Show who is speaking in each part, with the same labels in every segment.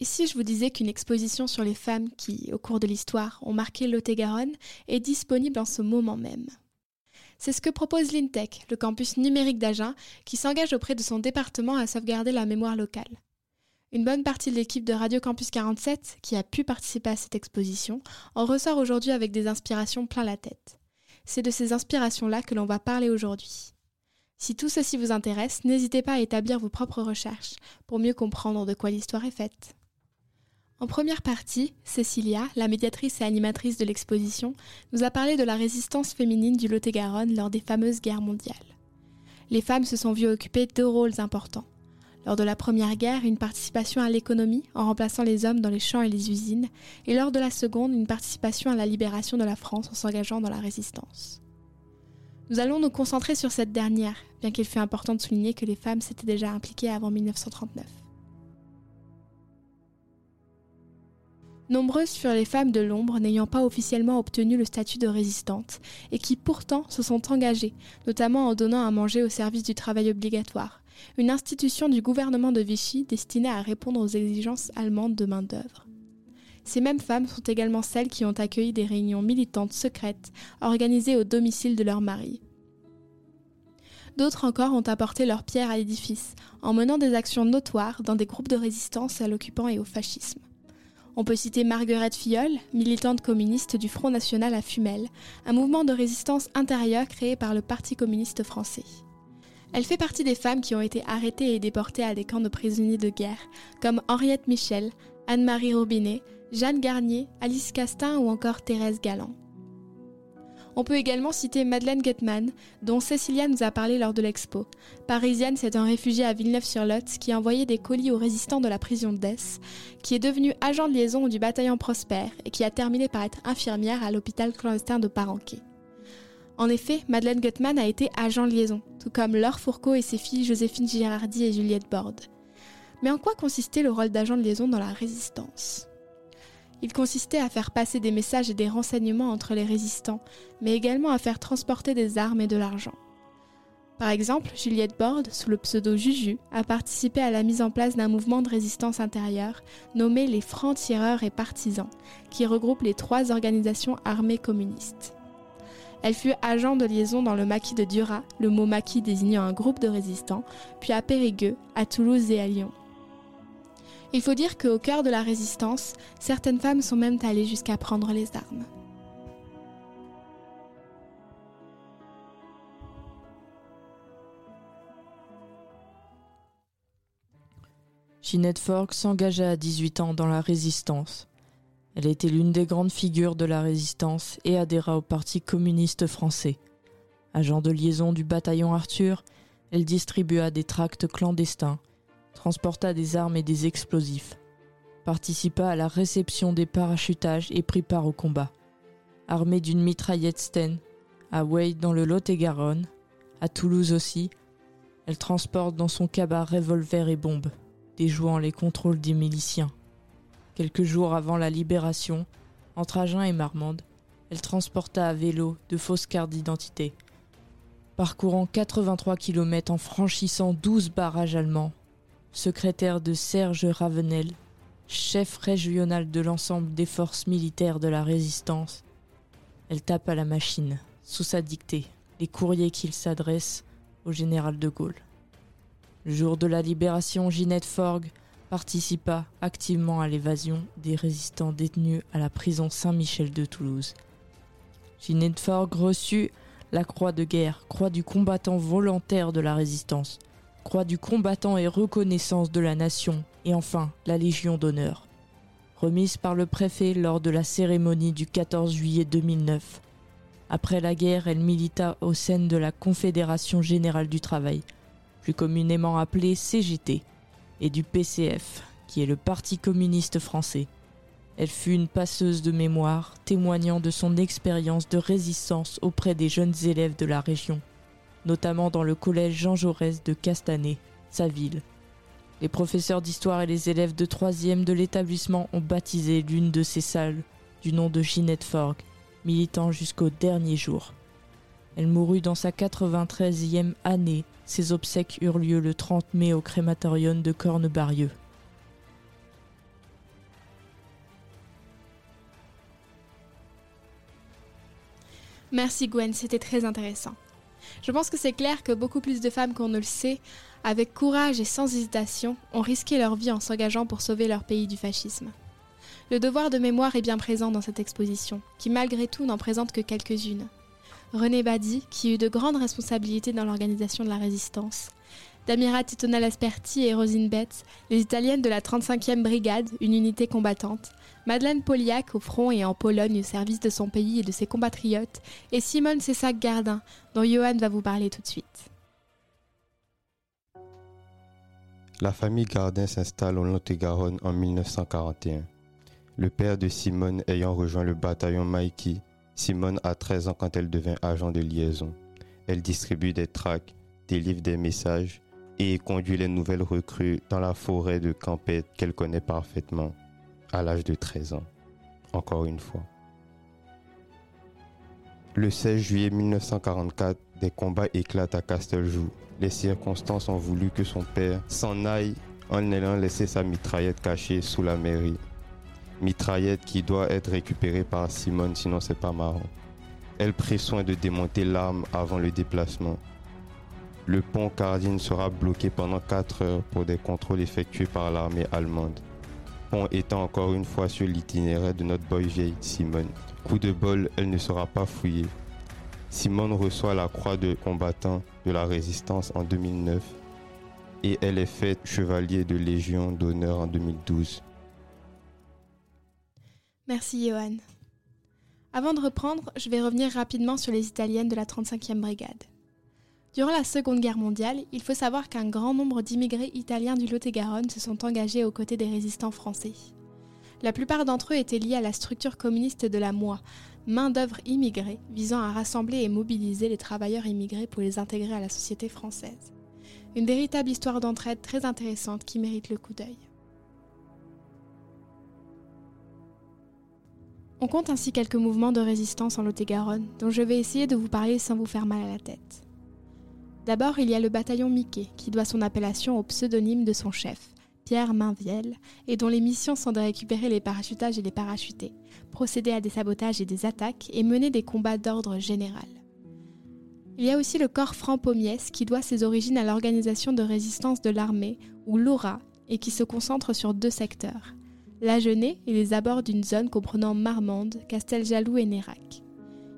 Speaker 1: Et si je vous disais qu'une exposition sur les femmes qui, au cours de l'histoire, ont marqué Lot-et-Garonne est disponible en ce moment même? C'est ce que propose l'INTEC, le campus numérique d'Agen, qui s'engage auprès de son département à sauvegarder la mémoire locale. Une bonne partie de l'équipe de Radio Campus 47, qui a pu participer à cette exposition, en ressort aujourd'hui avec des inspirations plein la tête. C'est de ces inspirations-là que l'on va parler aujourd'hui. Si tout ceci vous intéresse, n'hésitez pas à établir vos propres recherches pour mieux comprendre de quoi l'histoire est faite. En première partie, Cécilia, la médiatrice et animatrice de l'exposition, nous a parlé de la résistance féminine du Lot-et-Garonne lors des fameuses guerres mondiales. Les femmes se sont vues occuper deux rôles importants. Lors de la Première Guerre, une participation à l'économie en remplaçant les hommes dans les champs et les usines, et lors de la Seconde, une participation à la libération de la France en s'engageant dans la résistance. Nous allons nous concentrer sur cette dernière, bien qu'il fût important de souligner que les femmes s'étaient déjà impliquées avant 1939. Nombreuses furent les femmes de l'ombre n'ayant pas officiellement obtenu le statut de résistante et qui pourtant se sont engagées, notamment en donnant à manger au service du travail obligatoire, une institution du gouvernement de Vichy destinée à répondre aux exigences allemandes de main-d'œuvre. Ces mêmes femmes sont également celles qui ont accueilli des réunions militantes secrètes organisées au domicile de leurs maris. D'autres encore ont apporté leur pierre à l'édifice en menant des actions notoires dans des groupes de résistance à l'occupant et au fascisme. On peut citer Marguerite Filleul, militante communiste du Front National à Fumel, un mouvement de résistance intérieure créé par le Parti communiste français. Elle fait partie des femmes qui ont été arrêtées et déportées à des camps de prisonniers de guerre, comme Henriette Michel, Anne-Marie Robinet, Jeanne Garnier, Alice Castin ou encore Thérèse Galland. On peut également citer Madeleine Guttmann, dont Cécilia nous a parlé lors de l'expo. Parisienne, c'est un réfugié à Villeneuve-sur-Lot qui a envoyé des colis aux résistants de la prison d'Ess, qui est devenu agent de liaison du bataillon Prosper et qui a terminé par être infirmière à l'hôpital clandestin de Paranquet. En effet, Madeleine Guttmann a été agent de liaison, tout comme Laure Fourcault et ses filles Joséphine Girardi et Juliette Borde. Mais en quoi consistait le rôle d'agent de liaison dans la résistance? Il consistait à faire passer des messages et des renseignements entre les résistants, mais également à faire transporter des armes et de l'argent. Par exemple, Juliette Borde, sous le pseudo Juju, a participé à la mise en place d'un mouvement de résistance intérieure nommé les Francs-Tireurs et Partisans, qui regroupe les trois organisations armées communistes. Elle fut agent de liaison dans le maquis de Duras, le mot maquis désignant un groupe de résistants, puis à Périgueux, à Toulouse et à Lyon. Il faut dire qu'au cœur de la résistance, certaines femmes sont même allées jusqu'à prendre les armes.
Speaker 2: Ginette Fork s'engagea à 18 ans dans la résistance. Elle était l'une des grandes figures de la résistance et adhéra au Parti communiste français. Agent de liaison du bataillon Arthur, elle distribua des tracts clandestins transporta des armes et des explosifs, participa à la réception des parachutages et prit part au combat. Armée d'une mitraillette Sten, à Wade dans le Lot-et-Garonne, à Toulouse aussi, elle transporte dans son cabas revolver et bombes, déjouant les contrôles des miliciens. Quelques jours avant la libération, entre Agen et Marmande, elle transporta à vélo de fausses cartes d'identité. Parcourant 83 km en franchissant 12 barrages allemands, secrétaire de Serge Ravenel, chef régional de l'ensemble des forces militaires de la résistance. Elle tape à la machine, sous sa dictée, les courriers qu'il s'adresse au général de Gaulle. Le jour de la libération, Ginette Forgue participa activement à l'évasion des résistants détenus à la prison Saint-Michel de Toulouse. Ginette Forgue reçut la croix de guerre, croix du combattant volontaire de la résistance, croix du combattant et reconnaissance de la nation, et enfin la Légion d'honneur. Remise par le préfet lors de la cérémonie du 14 juillet 2009. Après la guerre, elle milita au sein de la Confédération générale du travail, plus communément appelée CGT, et du PCF, qui est le Parti communiste français. Elle fut une passeuse de mémoire, témoignant de son expérience de résistance auprès des jeunes élèves de la région notamment dans le collège Jean Jaurès de Castanet, sa ville. Les professeurs d'histoire et les élèves de 3e de l'établissement ont baptisé l'une de ces salles du nom de Ginette Forg, militant jusqu'au dernier jour. Elle mourut dans sa 93e année. Ses obsèques eurent lieu le 30 mai au crématorium de Cornebarieux.
Speaker 1: Merci Gwen, c'était très intéressant. Je pense que c'est clair que beaucoup plus de femmes qu'on ne le sait, avec courage et sans hésitation, ont risqué leur vie en s'engageant pour sauver leur pays du fascisme. Le devoir de mémoire est bien présent dans cette exposition, qui malgré tout n'en présente que quelques-unes. René Badi, qui eut de grandes responsabilités dans l'organisation de la résistance, Damira Titona Lasperti et Rosine Betts, les Italiennes de la 35e Brigade, une unité combattante, Madeleine Poliak au front et en Pologne au service de son pays et de ses compatriotes, et Simone Cessac-Gardin, dont Johan va vous parler tout de suite.
Speaker 3: La famille Gardin s'installe au Lot-et-Garonne en 1941. Le père de Simone ayant rejoint le bataillon Maïki, Simone a 13 ans quand elle devint agent de liaison. Elle distribue des tracts, délivre des messages et conduit les nouvelles recrues dans la forêt de Campette qu'elle connaît parfaitement à l'âge de 13 ans. Encore une fois. Le 16 juillet 1944, des combats éclatent à Casteljoux. Les circonstances ont voulu que son père s'en aille en allant laisser sa mitraillette cachée sous la mairie. Mitraillette qui doit être récupérée par Simone sinon c'est pas marrant. Elle prit soin de démonter l'arme avant le déplacement. Le pont Cardine sera bloqué pendant 4 heures pour des contrôles effectués par l'armée allemande. Pont étant encore une fois sur l'itinéraire de notre boy vieille Simone. Coup de bol, elle ne sera pas fouillée. Simone reçoit la croix de combattant de la résistance en 2009 et elle est faite chevalier de Légion d'honneur en 2012.
Speaker 1: Merci Johan. Avant de reprendre, je vais revenir rapidement sur les Italiennes de la 35e brigade. Durant la Seconde Guerre mondiale, il faut savoir qu'un grand nombre d'immigrés italiens du Lot-et-Garonne se sont engagés aux côtés des résistants français. La plupart d'entre eux étaient liés à la structure communiste de la MOI, main-d'œuvre immigrée visant à rassembler et mobiliser les travailleurs immigrés pour les intégrer à la société française. Une véritable histoire d'entraide très intéressante qui mérite le coup d'œil. On compte ainsi quelques mouvements de résistance en Lot-et-Garonne, dont je vais essayer de vous parler sans vous faire mal à la tête. D'abord, il y a le bataillon Mickey, qui doit son appellation au pseudonyme de son chef, Pierre Mainviel, et dont les missions sont de récupérer les parachutages et les parachutés, procéder à des sabotages et des attaques et mener des combats d'ordre général. Il y a aussi le corps franc Pommiès qui doit ses origines à l'organisation de résistance de l'armée, ou l'ORA, et qui se concentre sur deux secteurs, l'Agenais et les abords d'une zone comprenant Marmande, Casteljaloux et Nérac.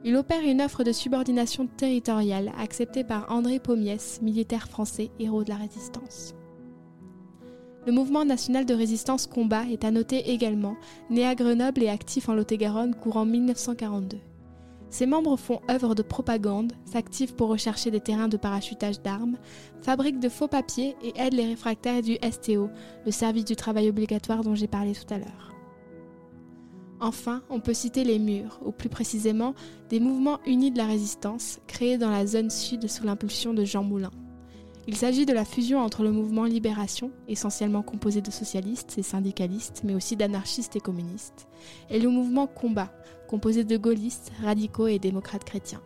Speaker 1: Il opère une offre de subordination territoriale acceptée par André Pommiès, militaire français, héros de la résistance. Le mouvement national de résistance Combat est à noter également, né à Grenoble et actif en Lot-et-Garonne courant 1942. Ses membres font œuvre de propagande, s'activent pour rechercher des terrains de parachutage d'armes, fabriquent de faux papiers et aident les réfractaires du STO, le service du travail obligatoire dont j'ai parlé tout à l'heure. Enfin, on peut citer les murs, ou plus précisément des mouvements unis de la résistance créés dans la zone sud sous l'impulsion de Jean Moulin. Il s'agit de la fusion entre le mouvement Libération, essentiellement composé de socialistes et syndicalistes, mais aussi d'anarchistes et communistes, et le mouvement Combat, composé de gaullistes, radicaux et démocrates chrétiens.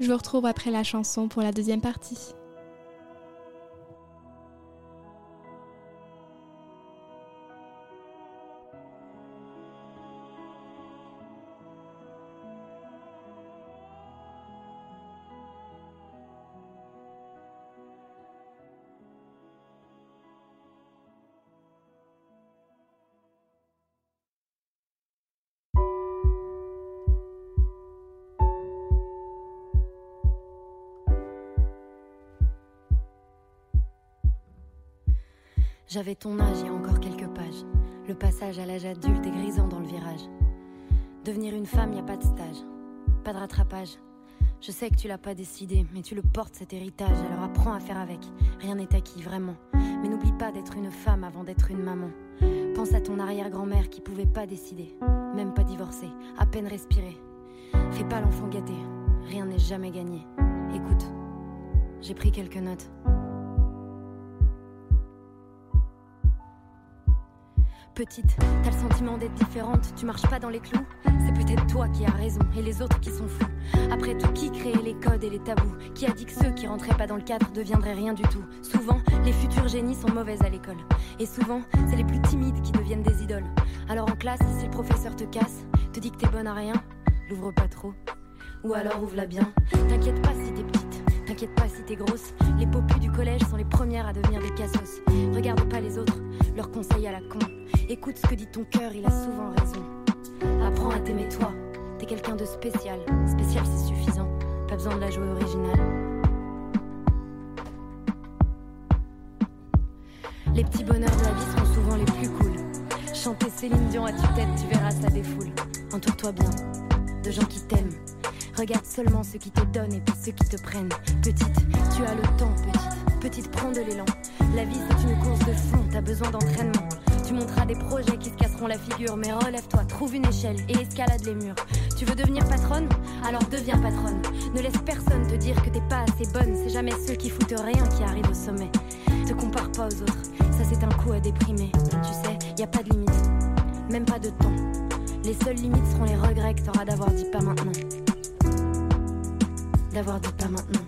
Speaker 1: Je vous retrouve après la chanson pour la deuxième partie.
Speaker 4: J'avais ton âge il y a encore quelques pages. Le passage à l'âge adulte est grisant dans le virage. Devenir une femme, y a pas de stage, pas de rattrapage. Je sais que tu l'as pas décidé, mais tu le portes cet héritage, alors apprends à faire avec. Rien n'est acquis, vraiment. Mais n'oublie pas d'être une femme avant d'être une maman. Pense à ton arrière-grand-mère qui pouvait pas décider, même pas divorcer, à peine respirer. Fais pas l'enfant gâté, rien n'est jamais gagné. Écoute, j'ai pris quelques notes. Petite, t'as le sentiment d'être différente, tu marches pas dans les clous. C'est peut-être toi qui as raison et les autres qui sont fous. Après tout, qui créait les codes et les tabous? Qui a dit que ceux qui rentraient pas dans le cadre deviendraient rien du tout? Souvent, les futurs génies sont mauvaises à l'école. Et souvent, c'est les plus timides qui deviennent des idoles. Alors en classe, si le professeur te casse, te dit que t'es bonne à rien, l'ouvre pas trop. Ou alors ouvre-la bien. T'inquiète pas si t'es petite, t'inquiète pas si t'es grosse. Les popus du collège sont les premières à devenir des cassos. Regarde pas les autres, leurs conseils à la con. Écoute ce que dit ton cœur, il a souvent raison. Apprends à t'aimer toi, t'es quelqu'un de spécial. Spécial c'est suffisant, pas besoin de la jouer originale. Les petits bonheurs de la vie sont souvent les plus cool. Chanter Céline Dion à tue-tête, tu verras, ça défoule. Entoure-toi bien de gens qui t'aiment. Regarde seulement ceux qui te donnent et pas ceux qui te prennent. Petite, tu as le temps, petite. Petite, prends de l'élan. La vie, c'est une course de fond, t'as besoin d'entraînement. Tu monteras des projets qui te casseront la figure, mais relève-toi, trouve une échelle et escalade les murs. Tu veux devenir patronne? Alors deviens patronne. Ne laisse personne te dire que t'es pas assez bonne, c'est jamais ceux qui foutent rien qui arrivent au sommet. Te compare pas aux autres, ça c'est un coup à déprimer. Tu sais, y a pas de limite, même pas de temps. Les seules limites seront les regrets que t'auras d'avoir dit pas maintenant. D'avoir pas maintenant.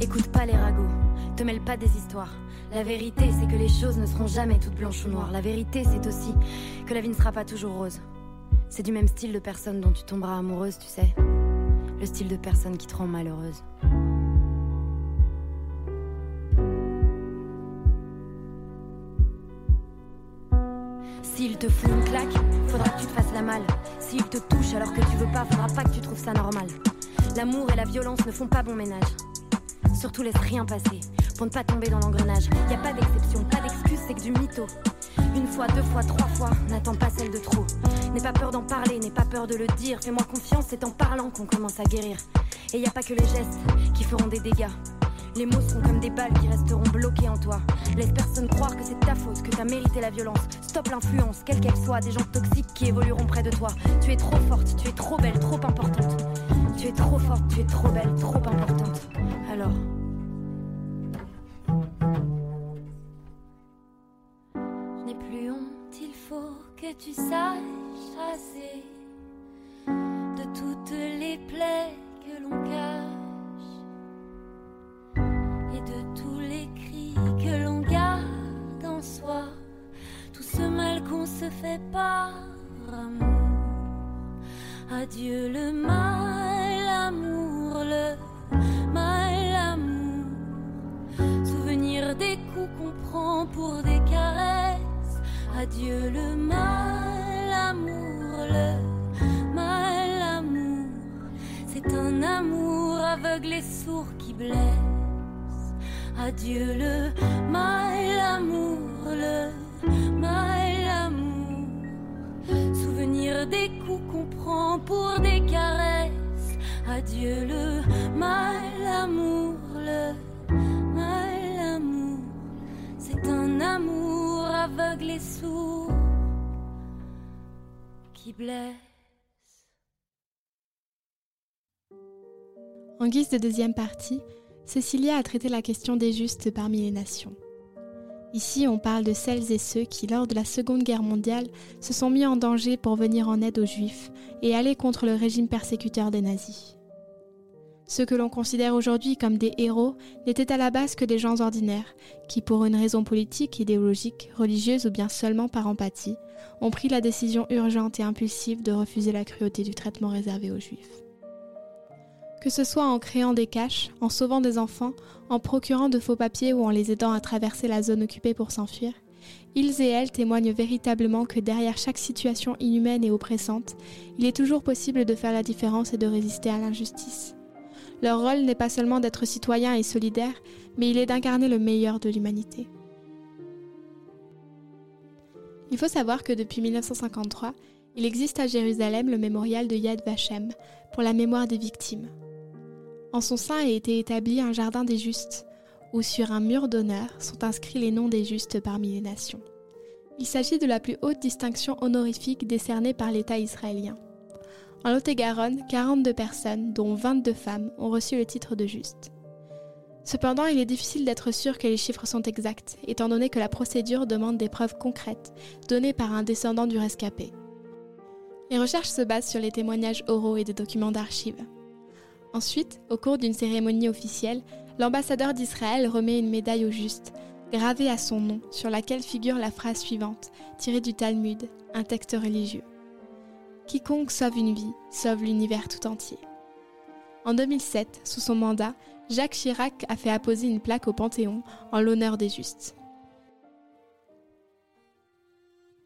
Speaker 4: Écoute pas les ragots, te mêle pas des histoires. La vérité, c'est que les choses ne seront jamais toutes blanches ou noires. La vérité, c'est aussi que la vie ne sera pas toujours rose. C'est du même style de personne dont tu tomberas amoureuse, tu sais. Le style de personne qui te rend malheureuse. S'il te fout une claque, faudra que tu te fasses la malle. S'il te touche alors que tu veux pas, faudra pas que tu trouves ça normal. L'amour et la violence ne font pas bon ménage. Surtout laisse rien passer pour ne pas tomber dans l'engrenage. Y a pas d'exception, pas d'excuse, c'est que du mytho. Une fois, deux fois, trois fois, n'attends pas celle de trop. N'aie pas peur d'en parler, n'aie pas peur de le dire. Fais-moi confiance, c'est en parlant qu'on commence à guérir. Et y a pas que les gestes qui feront des dégâts. Les mots seront comme des balles qui resteront bloquées en toi. Laisse personne croire que c'est ta faute, que t'as mérité la violence. Stop l'influence, quelle qu'elle soit, des gens toxiques qui évolueront près de toi. Tu es trop forte, tu es trop belle, trop importante. Tu es trop forte, tu es trop belle, trop importante. Alors. Je n'ai plus honte, il faut que tu saches chasser de toutes les plaies que l'on cache se fait par amour. Adieu le mal, amour, le mal, amour. Souvenir des coups qu'on prend pour des caresses. Adieu le mal, amour, le mal, amour. C'est un amour aveugle et sourd qui blesse. Adieu le mal, amour, le Des coups qu'on prend pour des caresses. Adieu le mal, amour, le mal, amour. C'est un amour aveugle et sourd qui blesse.
Speaker 1: En guise de deuxième partie, Cécilia a traité la question des justes parmi les nations. Ici, on parle de celles et ceux qui, lors de la Seconde Guerre mondiale, se sont mis en danger pour venir en aide aux Juifs et aller contre le régime persécuteur des nazis. Ceux que l'on considère aujourd'hui comme des héros n'étaient à la base que des gens ordinaires, qui, pour une raison politique, idéologique, religieuse ou bien seulement par empathie, ont pris la décision urgente et impulsive de refuser la cruauté du traitement réservé aux Juifs. Que ce soit en créant des caches, en sauvant des enfants, en procurant de faux papiers ou en les aidant à traverser la zone occupée pour s'enfuir, ils et elles témoignent véritablement que derrière chaque situation inhumaine et oppressante, il est toujours possible de faire la différence et de résister à l'injustice. Leur rôle n'est pas seulement d'être citoyen et solidaire, mais il est d'incarner le meilleur de l'humanité. Il faut savoir que depuis 1953, il existe à Jérusalem le mémorial de Yad Vashem pour la mémoire des victimes. En son sein a été établi un jardin des justes, où sur un mur d'honneur sont inscrits les noms des justes parmi les nations. Il s'agit de la plus haute distinction honorifique décernée par l'État israélien. En Lot-et-Garonne, 42 personnes, dont 22 femmes, ont reçu le titre de juste. Cependant, il est difficile d'être sûr que les chiffres sont exacts, étant donné que la procédure demande des preuves concrètes, données par un descendant du rescapé. Les recherches se basent sur les témoignages oraux et des documents d'archives. Ensuite, au cours d'une cérémonie officielle, l'ambassadeur d'Israël remet une médaille au juste, gravée à son nom, sur laquelle figure la phrase suivante, tirée du Talmud, un texte religieux. Quiconque sauve une vie, sauve l'univers tout entier. En 2007, sous son mandat, Jacques Chirac a fait apposer une plaque au Panthéon en l'honneur des justes.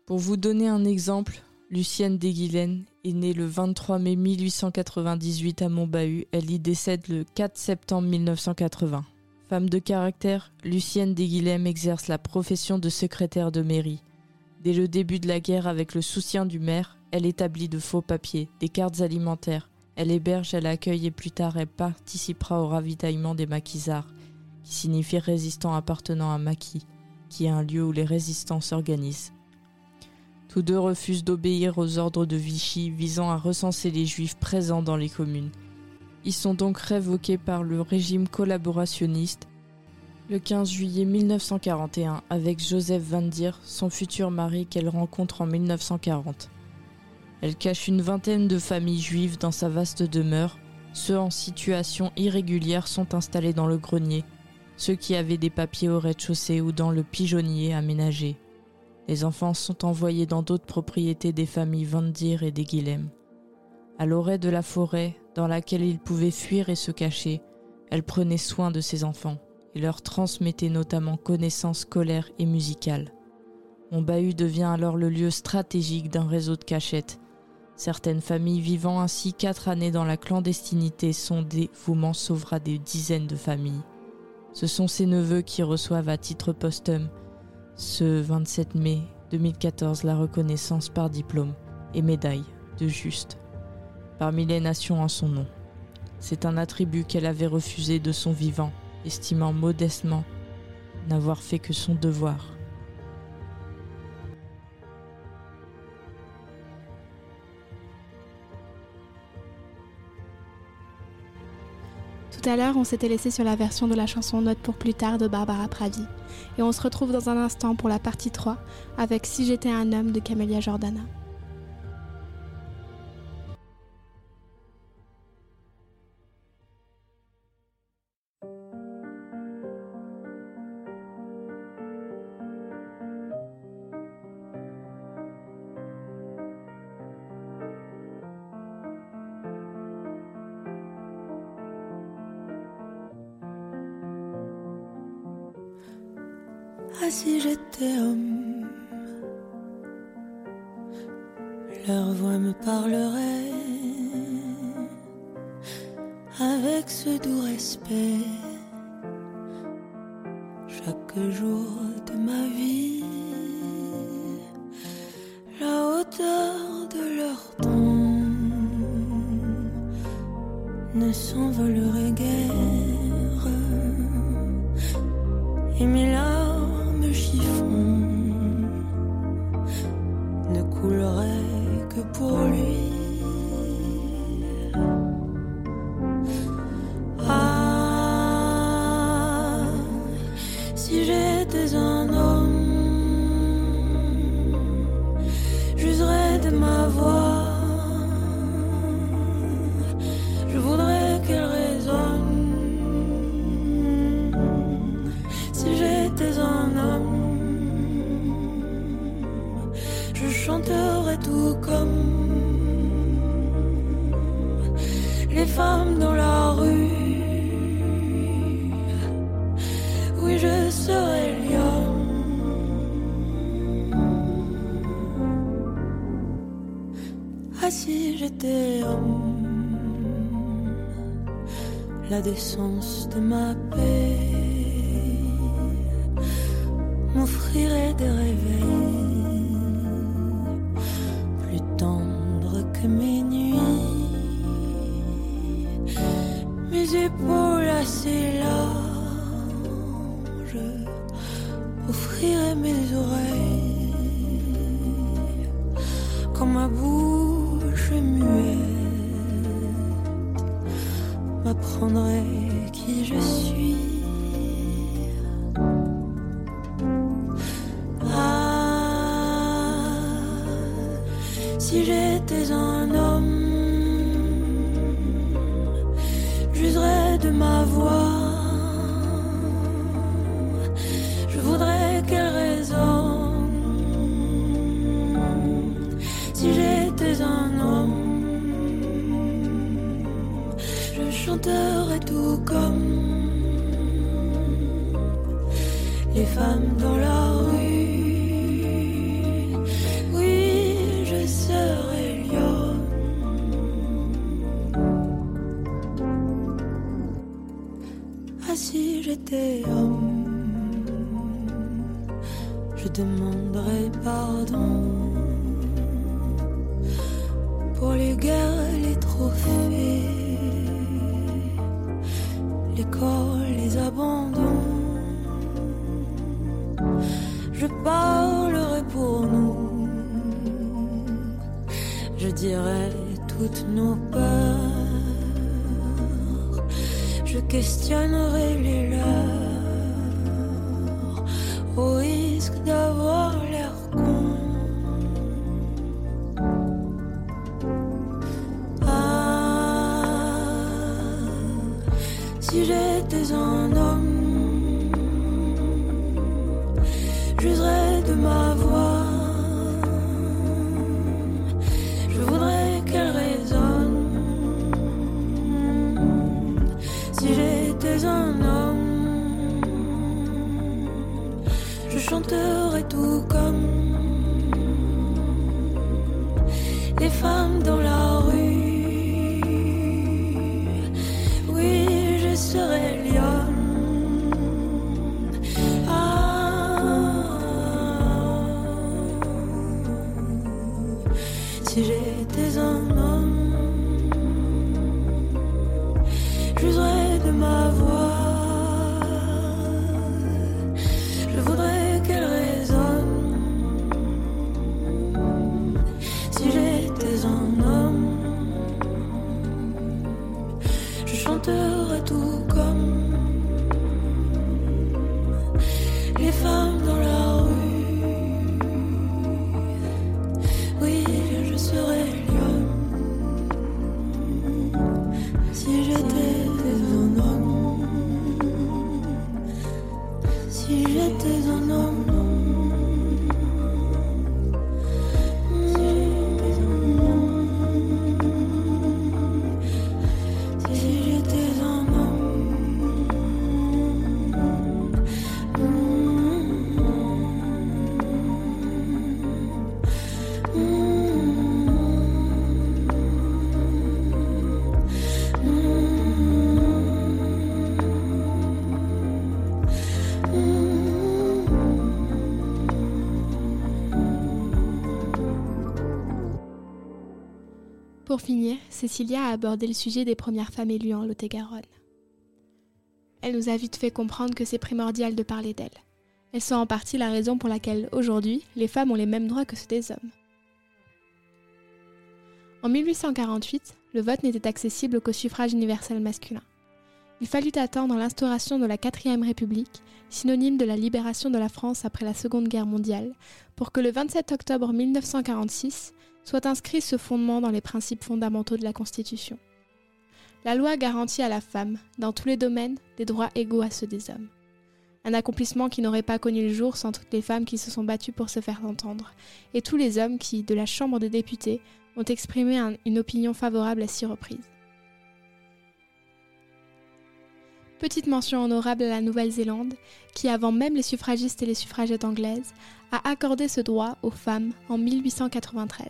Speaker 2: Pour vous donner un exemple, Lucienne Desguilaine née le 23 mai 1898 à Montbahut. Elle y décède le 4 septembre 1980. Femme de caractère, Lucienne Desguilhem exerce la profession de secrétaire de mairie. Dès le début de la guerre, avec le soutien du maire, elle établit de faux papiers, des cartes alimentaires. Elle héberge, elle accueille et plus tard elle participera au ravitaillement des maquisards, qui signifie résistants appartenant à maquis, qui est un lieu où les résistants s'organisent. Tous deux refusent d'obéir aux ordres de Vichy visant à recenser les juifs présents dans les communes. Ils sont donc révoqués par le régime collaborationniste le 15 juillet 1941 avec Joseph Van Dier, son futur mari qu'elle rencontre en 1940. Elle cache une vingtaine de familles juives dans sa vaste demeure. Ceux en situation irrégulière sont installés dans le grenier, ceux qui avaient des papiers au rez-de-chaussée ou dans le pigeonnier aménagé. Les enfants sont envoyés dans d'autres propriétés des familles Vandir et des Guilhem. À l'orée de la forêt, dans laquelle ils pouvaient fuir et se cacher, elle prenait soin de ses enfants et leur transmettait notamment connaissances scolaires et musicales. Mon bahut devient alors le lieu stratégique d'un réseau de cachettes. Certaines familles vivant ainsi quatre années dans la clandestinité, son dévouement sauvera des dizaines de familles. Ce sont ses neveux qui reçoivent à titre posthume ce 27 mai 2014 la reconnaissance par diplôme et médaille de juste parmi les nations en son nom. C'est un attribut qu'elle avait refusé de son vivant, estimant modestement n'avoir fait que son devoir.
Speaker 1: À l'heure, on s'était laissé sur la version de la chanson Note pour plus tard de Barbara Pravi. Et on se retrouve dans un instant pour la partie 3 avec Si j'étais un homme de Camélia Jordana.
Speaker 5: Si j'étais homme, leur voix me parlerait avec ce doux respect la décence de ma si j'étais un homme, j'userais de ma voix. Questionnerai les leurs au risque d'avoir l'air con. Ah, si j'étais un homme,
Speaker 1: Pour finir, Cécilia a abordé le sujet des premières femmes élues en Lot-et-Garonne. Elle nous a vite fait comprendre que c'est primordial de parler d'elles. Elles sont en partie la raison pour laquelle, aujourd'hui, les femmes ont les mêmes droits que ceux des hommes. En 1848, le vote n'était accessible qu'au suffrage universel masculin. Il fallut attendre l'instauration de la quatrième République, synonyme de la libération de la France après la Seconde Guerre mondiale, pour que le 27 octobre 1946 soit inscrit ce fondement dans les principes fondamentaux de la Constitution. La loi garantit à la femme, dans tous les domaines, des droits égaux à ceux des hommes. Un accomplissement qui n'aurait pas connu le jour sans toutes les femmes qui se sont battues pour se faire entendre, et tous les hommes qui, de la Chambre des députés, ont exprimé un- une opinion favorable à six reprises. Petite mention honorable à la Nouvelle-Zélande, qui, avant même les suffragistes et les suffragettes anglaises, a accordé ce droit aux femmes en 1893.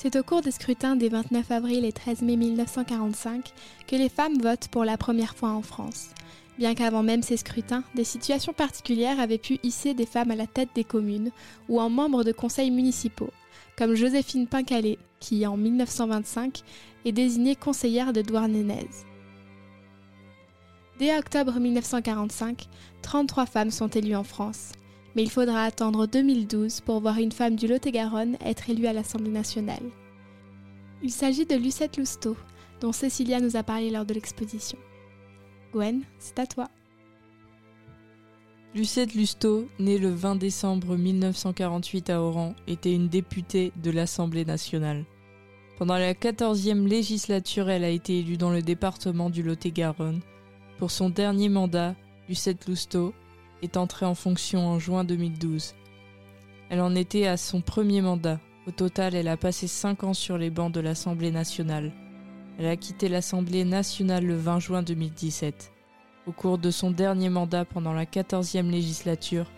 Speaker 1: C'est au cours des scrutins des 29 avril et 13 mai 1945 que les femmes votent pour la première fois en France. Bien qu'avant même ces scrutins, des situations particulières avaient pu hisser des femmes à la tête des communes ou en membres de conseils municipaux, comme Joséphine Pincalé, qui en 1925 est désignée conseillère de Douarnenez. Dès octobre 1945, 33 femmes sont élues en France, mais il faudra attendre 2012 pour voir une femme du Lot-et-Garonne être élue à l'Assemblée nationale. Il s'agit de Lucette Lousteau, dont Cécilia nous a parlé lors de l'exposition. Gwen, c'est à toi.
Speaker 2: Lucette Lusteau, née le 20 décembre 1948 à Oran, était une députée de l'Assemblée nationale. Pendant la 14e législature, elle a été élue dans le département du Lot-et-Garonne. Pour son dernier mandat, Lucette Lousteau est entrée en fonction en juin 2012. Elle en était à son premier mandat. Au total, elle a passé 5 ans sur les bancs de l'Assemblée nationale. Elle a quitté l'Assemblée nationale le 20 juin 2017. Au cours de son dernier mandat pendant la 14e législature,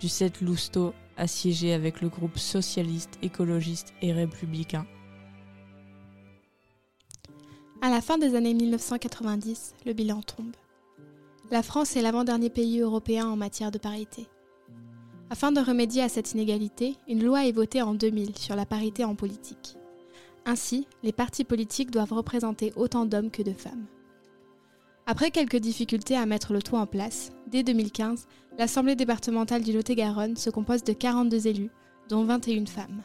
Speaker 2: Ducette Lousteau a siégé avec le groupe socialiste, écologiste et républicain.
Speaker 1: À la fin des années 1990, le bilan tombe. La France est l'avant-dernier pays européen en matière de parité. Afin de remédier à cette inégalité, une loi est votée en 2000 sur la parité en politique. Ainsi, les partis politiques doivent représenter autant d'hommes que de femmes. Après quelques difficultés à mettre le tout en place, dès 2015, l'Assemblée départementale du Lot-et-Garonne se compose de 42 élus, dont 21 femmes.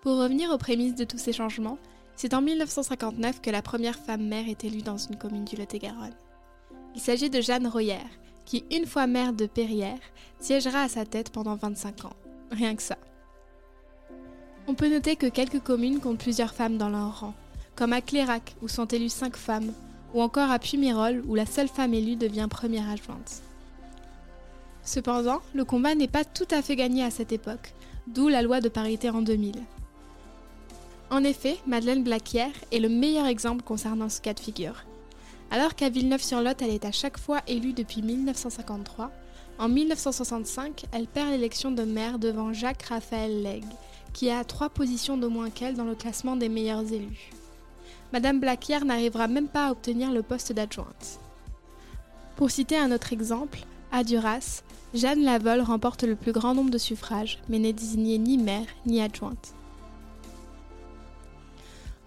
Speaker 1: Pour revenir aux prémices de tous ces changements, c'est en 1959 que la première femme maire est élue dans une commune du Lot-et-Garonne. Il s'agit de Jeanne Royer, qui, une fois maire de Perrières, siégera à sa tête pendant 25 ans. Rien que ça. On peut noter que quelques communes comptent plusieurs femmes dans leur rang, comme à Clérac, où sont élues 5 femmes, ou encore à Pumirol, où la seule femme élue devient première adjointe. Cependant, le combat n'est pas tout à fait gagné à cette époque, d'où la loi de parité en 2000. En effet, Madeleine Blaquière est le meilleur exemple concernant ce cas de figure. Alors qu'à Villeneuve-sur-Lot, elle est à chaque fois élue depuis 1953, en 1965, elle perd l'élection de maire devant Jacques-Raphaël Legge, qui a trois positions de moins qu'elle dans le classement des meilleurs élus. Madame Blaquière n'arrivera même pas à obtenir le poste d'adjointe. Pour citer un autre exemple, à Duras, Jeanne Lavol remporte le plus grand nombre de suffrages, mais n'est désignée ni maire ni adjointe.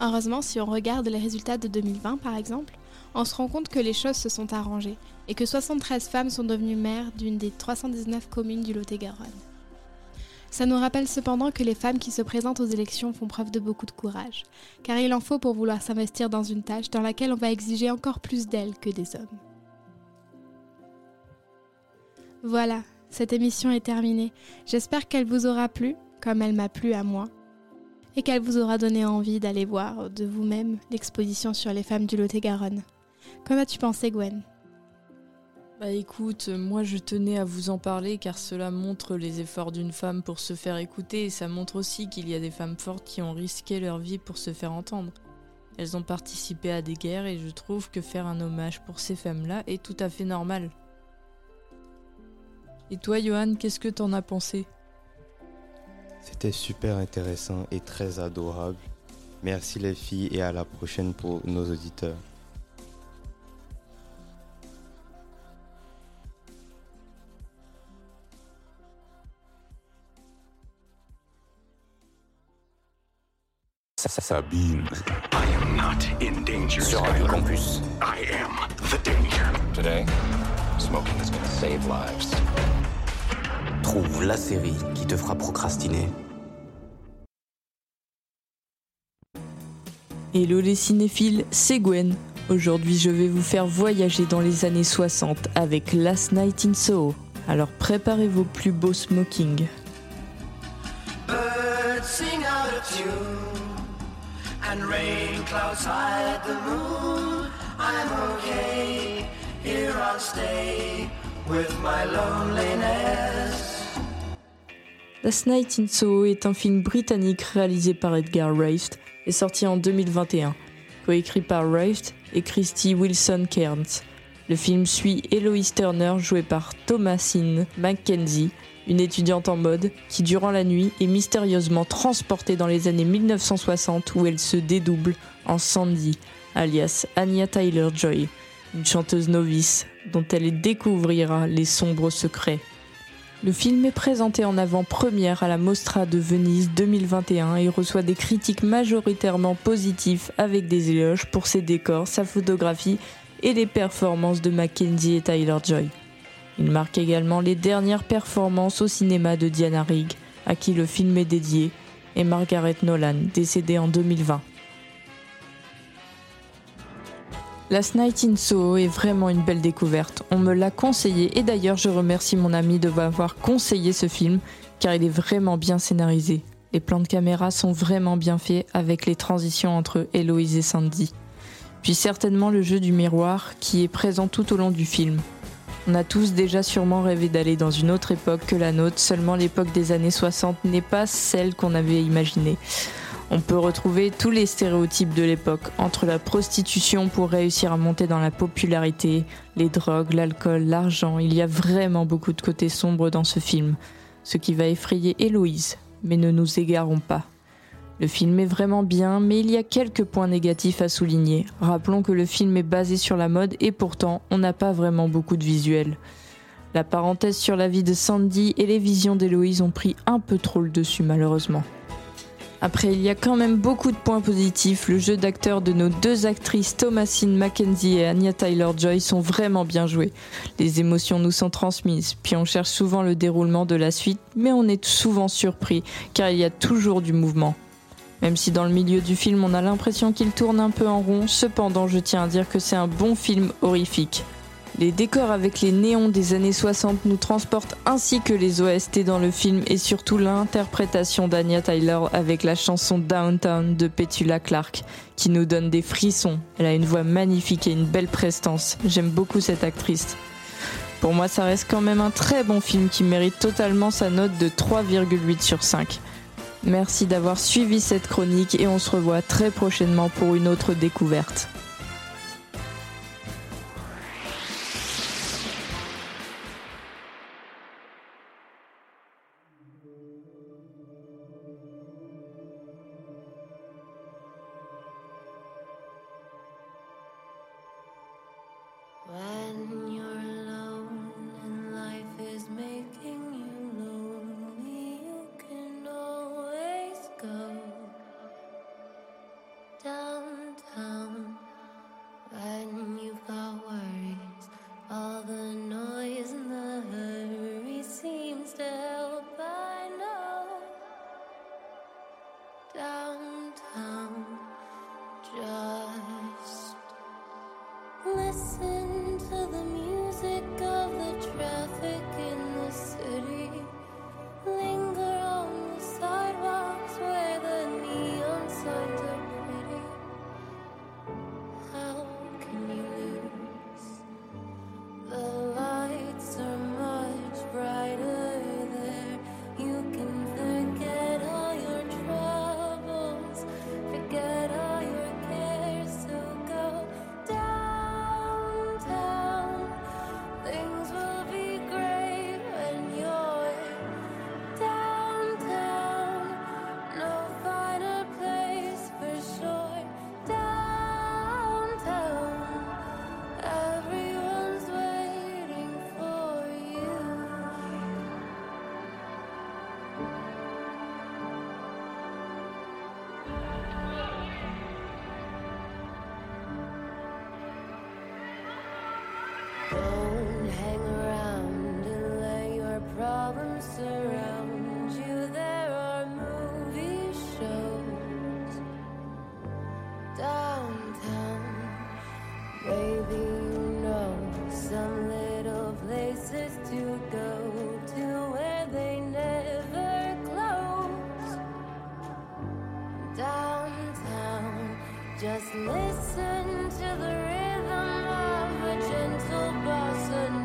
Speaker 1: Heureusement, si on regarde les résultats de 2020 par exemple, on se rend compte que les choses se sont arrangées et que 73 femmes sont devenues maires d'une des 319 communes du Lot-et-Garonne. Ça nous rappelle cependant que les femmes qui se présentent aux élections font preuve de beaucoup de courage, car il en faut pour vouloir s'investir dans une tâche dans laquelle on va exiger encore plus d'elles que des hommes. Voilà, cette émission est terminée. J'espère qu'elle vous aura plu, comme elle m'a plu à moi et qu'elle vous aura donné envie d'aller voir de vous-même l'exposition sur les femmes du Lot-et-Garonne. Qu'en as-tu pensé, Gwen?
Speaker 2: Bah écoute, moi je tenais à vous en parler car cela montre les efforts d'une femme pour se faire écouter et ça montre aussi qu'il y a des femmes fortes qui ont risqué leur vie pour se faire entendre. Elles ont participé à des guerres et je trouve que faire un hommage pour ces femmes-là est tout à fait normal. Et toi, Johan, qu'est-ce que t'en as pensé?
Speaker 3: C'était super intéressant et très adorable. Merci les filles et à la prochaine pour nos auditeurs.
Speaker 6: Sabine. I am not in danger. Sur Radio Campus. I am the danger. Today, smoking is gonna save lives.
Speaker 7: Trouve la série qui te fera procrastiner.
Speaker 2: Hello les cinéphiles, c'est Gwen. Aujourd'hui, je vais vous faire voyager dans les années 60 avec Last Night in Soho. Alors préparez vos plus beaux smoking. Birds sing out of tune and rain clouds hide the moon. I'm okay, here I'll stay with my loneliness. Last Night in Soho est un film britannique réalisé par Edgar Wright et sorti en 2021, coécrit par Wright et Christy Wilson Cairns. Le film suit Eloise Turner jouée par Thomasine Mackenzie, une étudiante en mode qui durant la nuit est mystérieusement transportée dans les années 1960 où elle se dédouble en Sandy, alias Anya Tyler-Joy, une chanteuse novice dont elle découvrira les sombres secrets. Le film est présenté en avant-première à la Mostra de Venise 2021 et reçoit des critiques majoritairement positives avec des éloges pour ses décors, sa photographie et les performances de Mackenzie et Tyler Joy. Il marque également les dernières performances au cinéma de Diana Rigg, à qui le film est dédié, et Margaret Nolan, décédée en 2020. Last Night in Soho est vraiment une belle découverte. On me l'a conseillé et d'ailleurs je remercie mon ami de m'avoir conseillé ce film car il est vraiment bien scénarisé. Les plans de caméra sont vraiment bien faits avec les transitions entre Héloïse et Sandy. Puis certainement le jeu du miroir qui est présent tout au long du film. On a tous déjà sûrement rêvé d'aller dans une autre époque que la nôtre, seulement l'époque des années 60 n'est pas celle qu'on avait imaginée. On peut retrouver tous les stéréotypes de l'époque, entre la prostitution pour réussir à monter dans la popularité, les drogues, l'alcool, l'argent. Il y a vraiment beaucoup de côtés sombres dans ce film, ce qui va effrayer Héloïse. Mais ne nous égarons pas. Le film est vraiment bien, mais il y a quelques points négatifs à souligner. Rappelons que le film est basé sur la mode et pourtant on n'a pas vraiment beaucoup de visuels. La parenthèse sur la vie de Sandy et les visions d'Héloïse ont pris un peu trop le dessus malheureusement. Après, il y a quand même beaucoup de points positifs. Le jeu d'acteur de nos deux actrices, Thomasine Mackenzie et Anya Tyler-Joy, sont vraiment bien joués. Les émotions nous sont transmises, puis on cherche souvent le déroulement de la suite, mais on est souvent surpris, car il y a toujours du mouvement. Même si dans le milieu du film on a l'impression qu'il tourne un peu en rond, cependant je tiens à dire que c'est un bon film horrifique. Les décors avec les néons des années 60 nous transportent ainsi que les OST dans le film et surtout l'interprétation d'Anya Tyler avec la chanson Downtown de Petula Clark qui nous donne des frissons. Elle a une voix magnifique et une belle prestance. J'aime beaucoup cette actrice. Pour moi, ça reste quand même un très bon film qui mérite totalement sa note de 3,8 sur 5. Merci d'avoir suivi cette chronique et on se revoit très prochainement pour une autre découverte.
Speaker 5: Just listen to the rhythm of a gentle bossa.